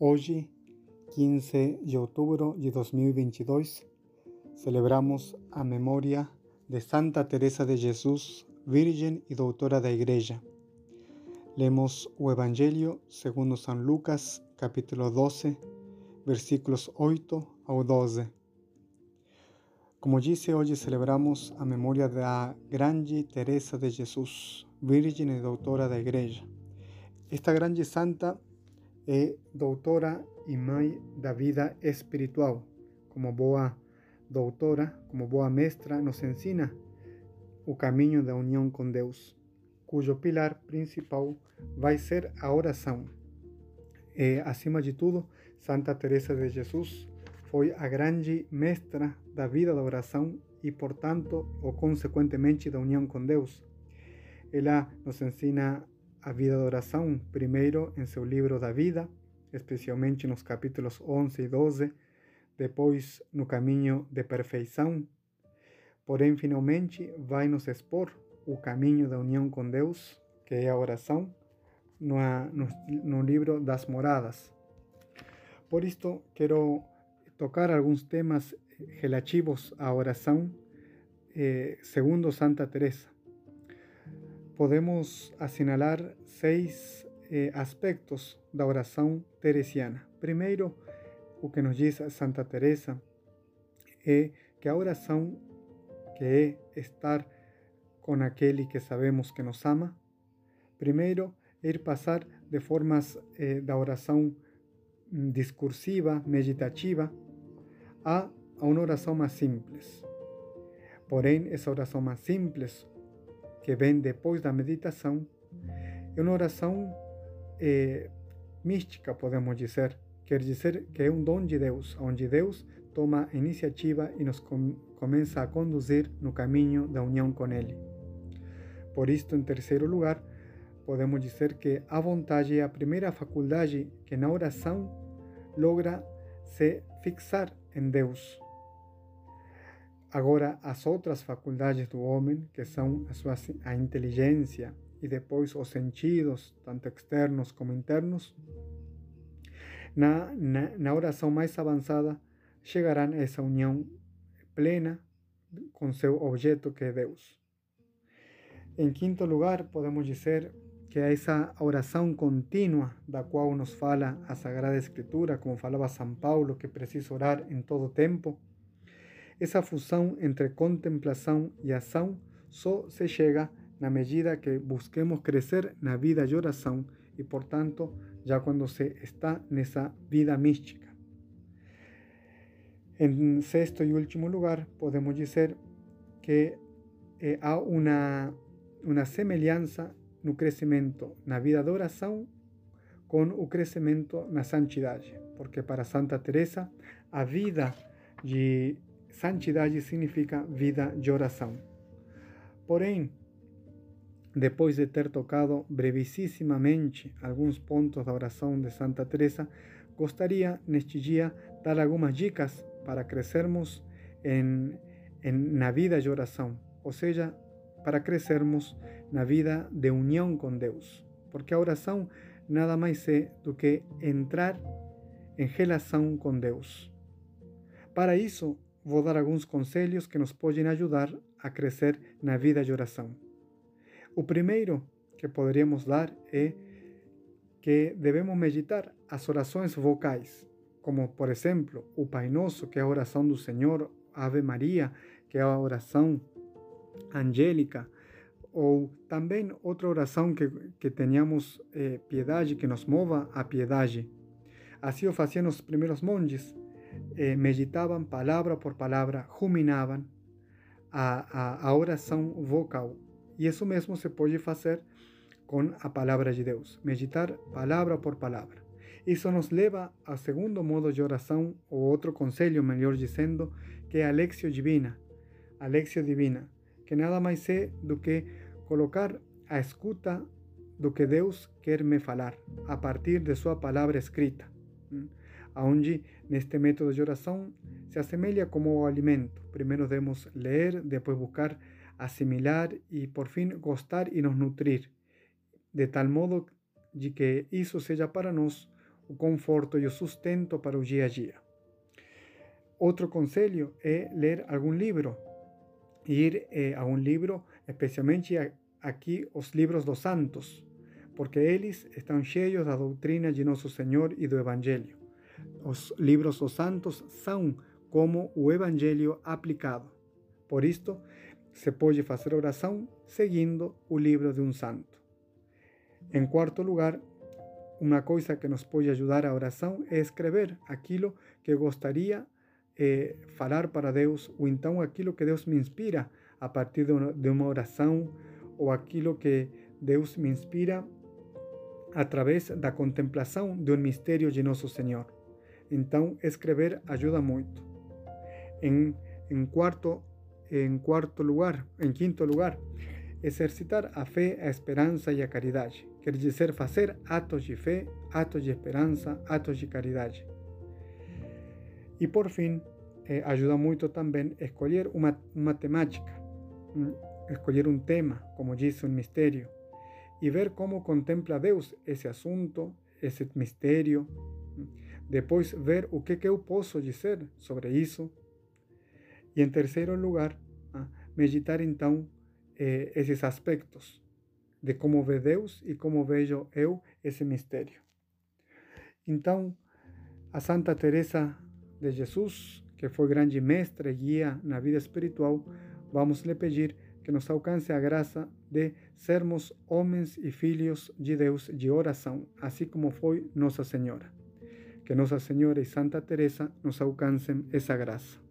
Hoje, 15 de outubro de 2022, celebramos a memória de Santa Teresa de Jesus, Virgem e Doutora da Igreja. Lemos o Evangelho segundo São Lucas, capítulo 12, versículos 8 ao 12. Como disse, hoje celebramos a memória da grande Teresa de Jesus, Virgem e Doutora da Igreja. Esta grande santa é doutora e mãe da vida espiritual. Como boa doutora, como boa mestra, nos ensina o caminho da união com Deus, cujo pilar principal vai ser a oração. E, acima de tudo, Santa Teresa de Jesus foi a grande mestra da vida da oração e, portanto, ou consequentemente da união com Deus. Ela nos ensina a vida de oração, primeiro em seu livro da vida, especialmente nos capítulos 11 e 12, depois no caminho de perfeição. Porém, finalmente, vai nos expor o caminho da união com Deus, que é a oração, no, no, no livro das moradas. Por isto, quero tocar alguns temas relativos à oração, eh, segundo Santa Teresa podemos assinalar seis eh, aspectos da oração teresiana. Primeiro, o que nos diz Santa Teresa é que a oração, que é estar com aquele que sabemos que nos ama, primeiro, é ir passar de formas eh, da oração discursiva, meditativa, a, a uma oração mais simples. Porém, essa oração mais simples, que vem depois da meditação, é uma oração é, mística, podemos dizer. Quer dizer que é um dom de Deus, onde Deus toma a iniciativa e nos com, começa a conduzir no caminho da união com Ele. Por isto, em terceiro lugar, podemos dizer que a vontade é a primeira faculdade que na oração logra se fixar em Deus Agora, as outras faculdades do homem, que são a, sua, a inteligência e depois os sentidos, tanto externos como internos, na, na, na oração mais avançada, chegarão a essa união plena com seu objeto, que é Deus. Em quinto lugar, podemos dizer que é essa oração contínua da qual nos fala a Sagrada Escritura, como falava São Paulo, que precisa orar em todo tempo, essa fusão entre contemplação e ação só se chega na medida que busquemos crescer na vida de oração e, portanto, já quando se está nessa vida mística. Em sexto e último lugar, podemos dizer que eh, há uma, uma semelhança no crescimento na vida de oração com o crescimento na santidade, porque para Santa Teresa a vida de santidade significa vida de oração. Porém, depois de ter tocado brevissimamente alguns pontos da oração de Santa Teresa, gostaria neste dia dar algumas dicas para crescermos em, em, na vida de oração, ou seja, para crescermos na vida de união com Deus. Porque a oração nada mais é do que entrar em relação com Deus. Para isso, vou dar alguns conselhos que nos podem ajudar a crescer na vida de oração. O primeiro que poderíamos dar é que devemos meditar as orações vocais, como por exemplo o Pai Nosso, que é a oração do Senhor, Ave Maria, que é a oração angélica, ou também outra oração que, que tenhamos eh, piedade, que nos mova a piedade. Assim o faziam os primeiros monges, eh, meditavam palavra por palavra, ruminavam a, a, vocal. E isso mesmo se pode fazer com a palavra de Deus, meditar palavra por palavra. Isso nos leva ao segundo modo de oração, ou outro conselho, melhor dizendo, que é a Lexio Divina. A Lexio Divina, que nada mais é do que colocar a escuta do que Deus quer me falar, a partir de sua palavra escrita onde neste método de oração se assemelha como alimento. Primeiro devemos ler, depois buscar assimilar e por fim gostar e nos nutrir, de tal modo de que isso seja para nós o conforto e o sustento para o dia a dia. Outro conselho é ler algum livro, ir eh, a um livro, especialmente aqui os livros dos santos, porque eles estão cheios da doutrina de nosso Senhor e do Evangelho. Os livros dos santos são como o Evangelho aplicado. Por isto, se pode fazer oração seguindo o livro de um santo. Em quarto lugar, uma coisa que nos pode ajudar a oração é escrever aquilo que gostaria eh, falar para Deus, ou então aquilo que Deus me inspira a partir de uma oração, ou aquilo que Deus me inspira através da contemplação de um mistério de Nosso Senhor. Então, escrever ajuda muito. Em, em, quarto, em lugar, em quinto lugar, exercitar a fé, a esperança e a caridade. Quer dizer, fazer atos de fé, atos de esperança, atos de caridade. E por fim, eh, ajuda muito também escolher uma, uma temática, um, escolher um tema, como diz um mistério, e ver como contempla Deus esse assunto, esse mistério. Depois, ver o que, que eu posso dizer sobre isso. E em terceiro lugar, ah, meditar então eh, esses aspectos de como vê Deus e como vejo eu esse mistério. Então, a Santa Teresa de Jesus, que foi grande mestra e guia na vida espiritual, vamos lhe pedir que nos alcance a graça de sermos homens e filhos de Deus de oração, assim como foi Nossa Senhora. Que Nossa Senhora e Santa Teresa nos alcancem essa graça.